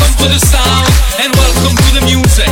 Welcome to the sound and welcome to the music.